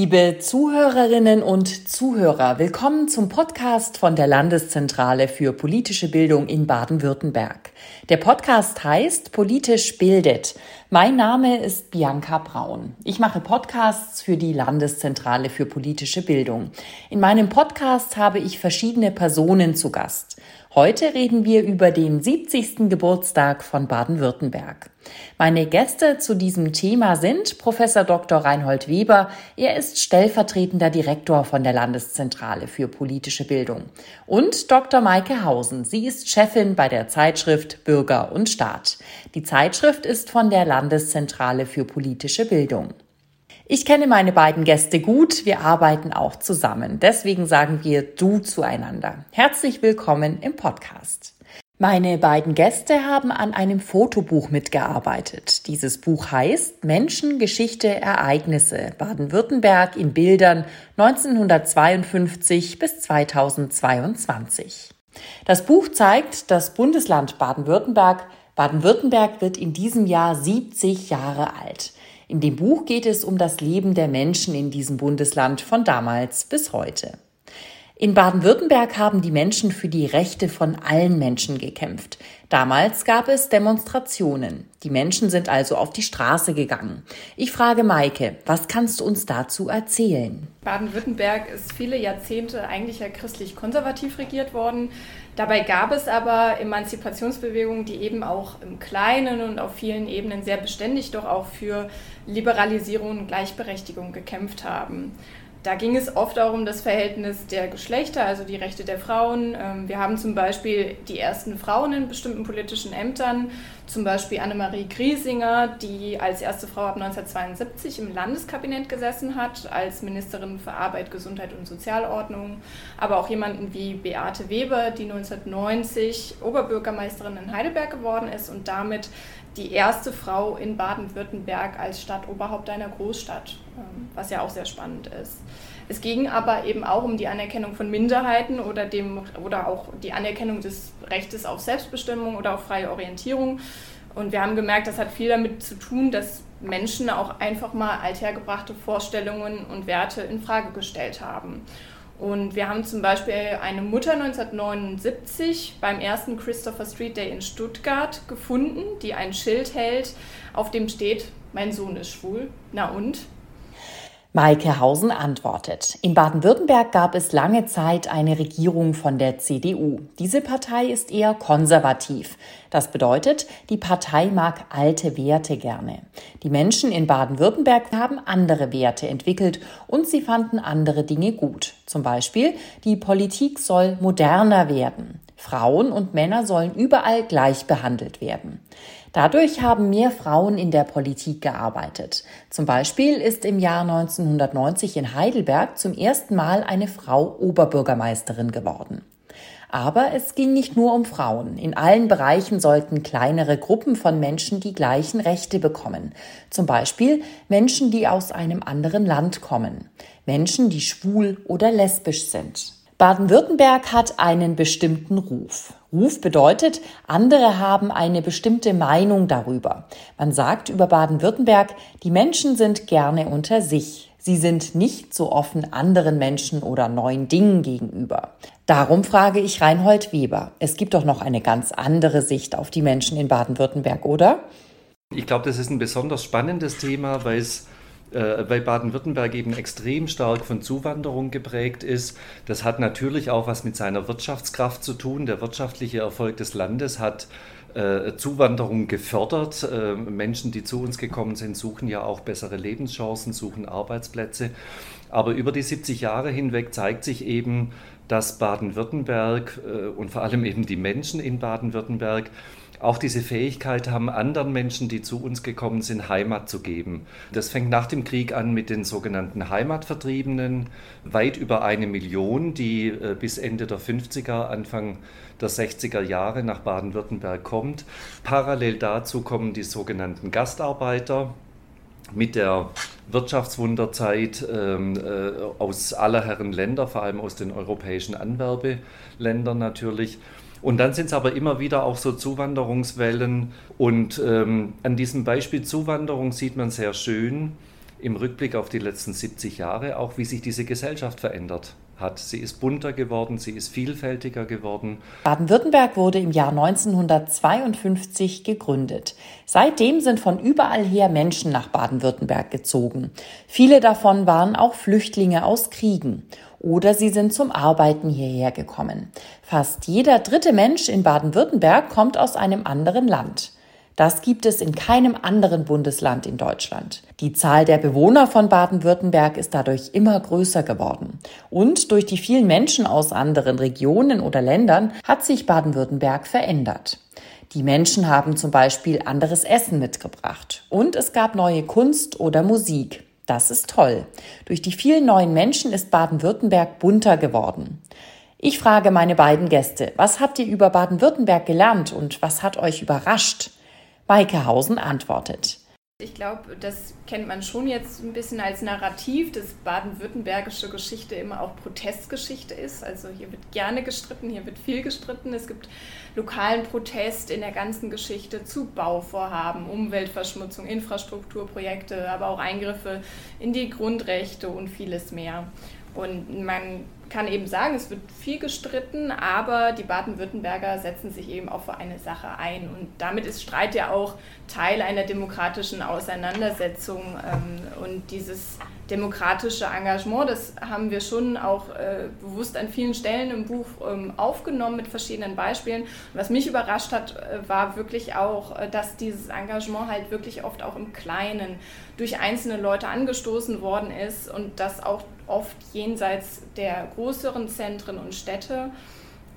Liebe Zuhörerinnen und Zuhörer, willkommen zum Podcast von der Landeszentrale für politische Bildung in Baden-Württemberg. Der Podcast heißt Politisch bildet. Mein Name ist Bianca Braun. Ich mache Podcasts für die Landeszentrale für politische Bildung. In meinem Podcast habe ich verschiedene Personen zu Gast. Heute reden wir über den 70. Geburtstag von Baden-Württemberg. Meine Gäste zu diesem Thema sind Professor Dr. Reinhold Weber. Er ist stellvertretender Direktor von der Landeszentrale für politische Bildung. Und Dr. Maike Hausen. Sie ist Chefin bei der Zeitschrift Bürger und Staat. Die Zeitschrift ist von der Landeszentrale für politische Bildung. Ich kenne meine beiden Gäste gut, wir arbeiten auch zusammen. Deswegen sagen wir du zueinander. Herzlich willkommen im Podcast. Meine beiden Gäste haben an einem Fotobuch mitgearbeitet. Dieses Buch heißt Menschen, Geschichte, Ereignisse Baden-Württemberg in Bildern 1952 bis 2022. Das Buch zeigt das Bundesland Baden-Württemberg. Baden-Württemberg wird in diesem Jahr 70 Jahre alt. In dem Buch geht es um das Leben der Menschen in diesem Bundesland von damals bis heute. In Baden-Württemberg haben die Menschen für die Rechte von allen Menschen gekämpft. Damals gab es Demonstrationen. Die Menschen sind also auf die Straße gegangen. Ich frage Maike, was kannst du uns dazu erzählen? Baden-Württemberg ist viele Jahrzehnte eigentlich ja christlich-konservativ regiert worden. Dabei gab es aber Emanzipationsbewegungen, die eben auch im Kleinen und auf vielen Ebenen sehr beständig doch auch für Liberalisierung und Gleichberechtigung gekämpft haben. Da ging es oft auch um das Verhältnis der Geschlechter, also die Rechte der Frauen. Ähm, wir haben zum Beispiel die ersten Frauen in bestimmten politischen Ämtern, zum Beispiel Annemarie Griesinger, die als erste Frau ab 1972 im Landeskabinett gesessen hat, als Ministerin für Arbeit, Gesundheit und Sozialordnung. Aber auch jemanden wie Beate Weber, die 1990 Oberbürgermeisterin in Heidelberg geworden ist und damit die erste Frau in Baden-Württemberg als Stadtoberhaupt einer Großstadt, ähm, was ja auch sehr spannend ist. Es ging aber eben auch um die Anerkennung von Minderheiten oder, dem, oder auch die Anerkennung des Rechtes auf Selbstbestimmung oder auf freie Orientierung. Und wir haben gemerkt, das hat viel damit zu tun, dass Menschen auch einfach mal althergebrachte Vorstellungen und Werte in Frage gestellt haben. Und wir haben zum Beispiel eine Mutter 1979 beim ersten Christopher Street Day in Stuttgart gefunden, die ein Schild hält, auf dem steht, mein Sohn ist schwul. Na und? Maike Hausen antwortet. In Baden-Württemberg gab es lange Zeit eine Regierung von der CDU. Diese Partei ist eher konservativ. Das bedeutet, die Partei mag alte Werte gerne. Die Menschen in Baden-Württemberg haben andere Werte entwickelt und sie fanden andere Dinge gut. Zum Beispiel, die Politik soll moderner werden. Frauen und Männer sollen überall gleich behandelt werden. Dadurch haben mehr Frauen in der Politik gearbeitet. Zum Beispiel ist im Jahr 1990 in Heidelberg zum ersten Mal eine Frau Oberbürgermeisterin geworden. Aber es ging nicht nur um Frauen. In allen Bereichen sollten kleinere Gruppen von Menschen die gleichen Rechte bekommen. Zum Beispiel Menschen, die aus einem anderen Land kommen. Menschen, die schwul oder lesbisch sind. Baden-Württemberg hat einen bestimmten Ruf. Ruf bedeutet, andere haben eine bestimmte Meinung darüber. Man sagt über Baden-Württemberg, die Menschen sind gerne unter sich. Sie sind nicht so offen anderen Menschen oder neuen Dingen gegenüber. Darum frage ich Reinhold Weber. Es gibt doch noch eine ganz andere Sicht auf die Menschen in Baden-Württemberg, oder? Ich glaube, das ist ein besonders spannendes Thema, weil es äh, weil Baden-Württemberg eben extrem stark von Zuwanderung geprägt ist. Das hat natürlich auch was mit seiner Wirtschaftskraft zu tun. Der wirtschaftliche Erfolg des Landes hat äh, Zuwanderung gefördert. Äh, Menschen, die zu uns gekommen sind, suchen ja auch bessere Lebenschancen, suchen Arbeitsplätze. Aber über die 70 Jahre hinweg zeigt sich eben, dass Baden-Württemberg äh, und vor allem eben die Menschen in Baden-Württemberg auch diese Fähigkeit haben, anderen Menschen, die zu uns gekommen sind, Heimat zu geben. Das fängt nach dem Krieg an mit den sogenannten Heimatvertriebenen, weit über eine Million, die äh, bis Ende der 50er, Anfang der 60er Jahre nach Baden-Württemberg kommt. Parallel dazu kommen die sogenannten Gastarbeiter, mit der Wirtschaftswunderzeit ähm, äh, aus aller Herren Länder, vor allem aus den europäischen Anwerbeländern natürlich. Und dann sind es aber immer wieder auch so Zuwanderungswellen. Und ähm, an diesem Beispiel Zuwanderung sieht man sehr schön, im Rückblick auf die letzten 70 Jahre auch, wie sich diese Gesellschaft verändert hat. Sie ist bunter geworden, sie ist vielfältiger geworden. Baden-Württemberg wurde im Jahr 1952 gegründet. Seitdem sind von überall her Menschen nach Baden-Württemberg gezogen. Viele davon waren auch Flüchtlinge aus Kriegen oder sie sind zum Arbeiten hierher gekommen. Fast jeder dritte Mensch in Baden-Württemberg kommt aus einem anderen Land. Das gibt es in keinem anderen Bundesland in Deutschland. Die Zahl der Bewohner von Baden-Württemberg ist dadurch immer größer geworden. Und durch die vielen Menschen aus anderen Regionen oder Ländern hat sich Baden-Württemberg verändert. Die Menschen haben zum Beispiel anderes Essen mitgebracht. Und es gab neue Kunst oder Musik. Das ist toll. Durch die vielen neuen Menschen ist Baden-Württemberg bunter geworden. Ich frage meine beiden Gäste, was habt ihr über Baden-Württemberg gelernt und was hat euch überrascht? Maike Hausen antwortet. Ich glaube, das kennt man schon jetzt ein bisschen als Narrativ, dass baden-württembergische Geschichte immer auch Protestgeschichte ist. Also hier wird gerne gestritten, hier wird viel gestritten. Es gibt lokalen Protest in der ganzen Geschichte zu Bauvorhaben, Umweltverschmutzung, Infrastrukturprojekte, aber auch Eingriffe in die Grundrechte und vieles mehr. Und man kann eben sagen, es wird viel gestritten, aber die Baden-Württemberger setzen sich eben auch für eine Sache ein. Und damit ist Streit ja auch Teil einer demokratischen Auseinandersetzung. Ähm, und dieses demokratische Engagement, das haben wir schon auch äh, bewusst an vielen Stellen im Buch ähm, aufgenommen mit verschiedenen Beispielen. Was mich überrascht hat, äh, war wirklich auch, äh, dass dieses Engagement halt wirklich oft auch im Kleinen durch einzelne Leute angestoßen worden ist und das auch oft jenseits der größeren Zentren und Städte.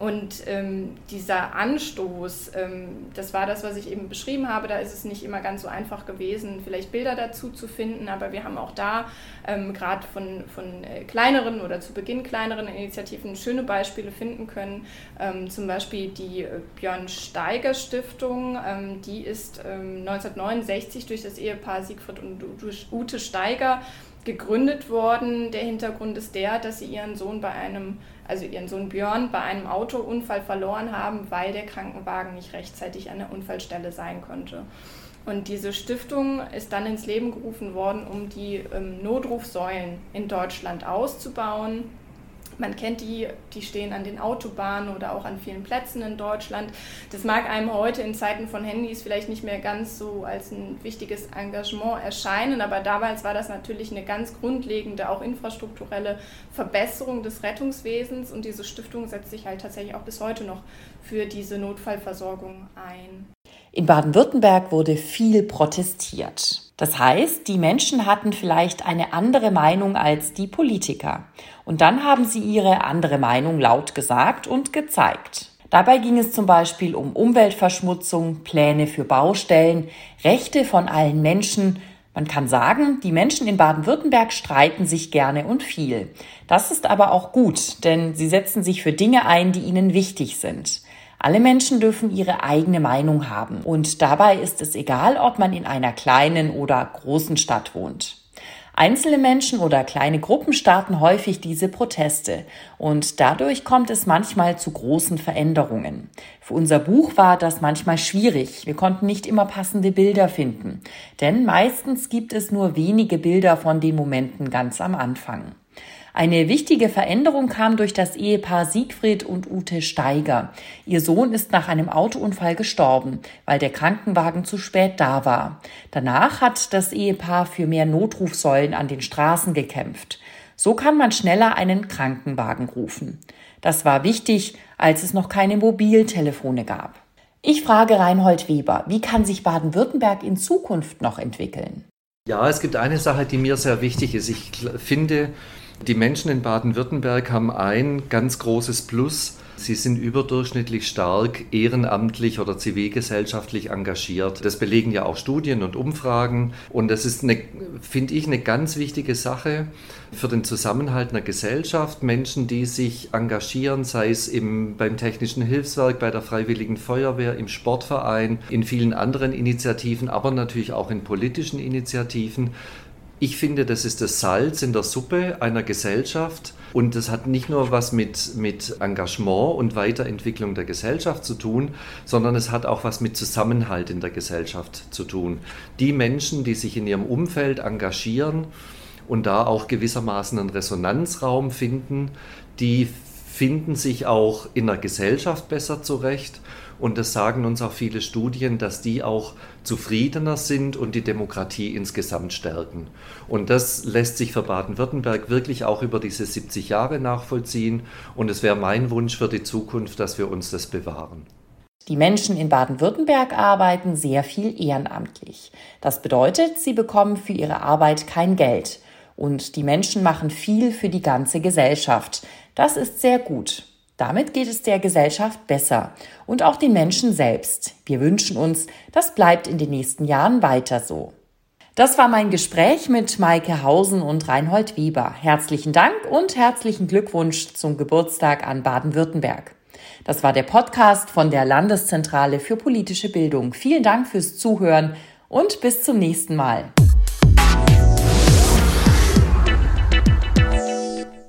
Und ähm, dieser Anstoß, ähm, das war das, was ich eben beschrieben habe. Da ist es nicht immer ganz so einfach gewesen, vielleicht Bilder dazu zu finden. Aber wir haben auch da ähm, gerade von, von äh, kleineren oder zu Beginn kleineren Initiativen schöne Beispiele finden können. Ähm, zum Beispiel die äh, Björn Steiger Stiftung. Ähm, die ist 1969 ähm, durch das Ehepaar Siegfried und Ute Steiger gegründet worden. Der Hintergrund ist der, dass sie ihren Sohn bei einem, also ihren Sohn Björn bei einem Autounfall verloren haben, weil der Krankenwagen nicht rechtzeitig an der Unfallstelle sein konnte. Und diese Stiftung ist dann ins Leben gerufen worden, um die ähm, Notrufsäulen in Deutschland auszubauen man kennt die, die stehen an den Autobahnen oder auch an vielen Plätzen in Deutschland. Das mag einem heute in Zeiten von Handys vielleicht nicht mehr ganz so als ein wichtiges Engagement erscheinen, aber damals war das natürlich eine ganz grundlegende, auch infrastrukturelle Verbesserung des Rettungswesens und diese Stiftung setzt sich halt tatsächlich auch bis heute noch für diese Notfallversorgung ein. In Baden-Württemberg wurde viel protestiert. Das heißt, die Menschen hatten vielleicht eine andere Meinung als die Politiker. Und dann haben sie ihre andere Meinung laut gesagt und gezeigt. Dabei ging es zum Beispiel um Umweltverschmutzung, Pläne für Baustellen, Rechte von allen Menschen. Man kann sagen, die Menschen in Baden-Württemberg streiten sich gerne und viel. Das ist aber auch gut, denn sie setzen sich für Dinge ein, die ihnen wichtig sind. Alle Menschen dürfen ihre eigene Meinung haben und dabei ist es egal, ob man in einer kleinen oder großen Stadt wohnt. Einzelne Menschen oder kleine Gruppen starten häufig diese Proteste und dadurch kommt es manchmal zu großen Veränderungen. Für unser Buch war das manchmal schwierig. Wir konnten nicht immer passende Bilder finden, denn meistens gibt es nur wenige Bilder von den Momenten ganz am Anfang. Eine wichtige Veränderung kam durch das Ehepaar Siegfried und Ute Steiger. Ihr Sohn ist nach einem Autounfall gestorben, weil der Krankenwagen zu spät da war. Danach hat das Ehepaar für mehr Notrufsäulen an den Straßen gekämpft. So kann man schneller einen Krankenwagen rufen. Das war wichtig, als es noch keine Mobiltelefone gab. Ich frage Reinhold Weber, wie kann sich Baden-Württemberg in Zukunft noch entwickeln? Ja, es gibt eine Sache, die mir sehr wichtig ist. Ich finde, die Menschen in Baden-Württemberg haben ein ganz großes Plus. Sie sind überdurchschnittlich stark ehrenamtlich oder zivilgesellschaftlich engagiert. Das belegen ja auch Studien und Umfragen. Und das ist, finde ich, eine ganz wichtige Sache für den Zusammenhalt einer Gesellschaft. Menschen, die sich engagieren, sei es im, beim Technischen Hilfswerk, bei der Freiwilligen Feuerwehr, im Sportverein, in vielen anderen Initiativen, aber natürlich auch in politischen Initiativen Ich finde, das ist das Salz in der Suppe einer Gesellschaft. Und das hat nicht nur was mit, mit Engagement und Weiterentwicklung der Gesellschaft zu tun, sondern es hat auch was mit Zusammenhalt in der Gesellschaft zu tun. Die Menschen, die sich in ihrem Umfeld engagieren und da auch gewissermaßen einen Resonanzraum finden, die finden sich auch in der Gesellschaft besser zurecht. Und das sagen uns auch viele Studien, dass die auch zufriedener sind und die Demokratie insgesamt stärken. Und das lässt sich für Baden-Württemberg wirklich auch über diese 70 Jahre nachvollziehen. Und es wäre mein Wunsch für die Zukunft, dass wir uns das bewahren. Die Menschen in Baden-Württemberg arbeiten sehr viel ehrenamtlich. Das bedeutet, sie bekommen für ihre Arbeit kein Geld. Und die Menschen machen viel für die ganze Gesellschaft. Das ist sehr gut. Damit geht es der Gesellschaft besser und auch den Menschen selbst. Wir wünschen uns, das bleibt in den nächsten Jahren weiter so. Das war mein Gespräch mit Maike Hausen und Reinhold Weber. Herzlichen Dank und herzlichen Glückwunsch zum Geburtstag an Baden-Württemberg. Das war der Podcast von der Landeszentrale für politische Bildung. Vielen Dank fürs Zuhören und bis zum nächsten Mal.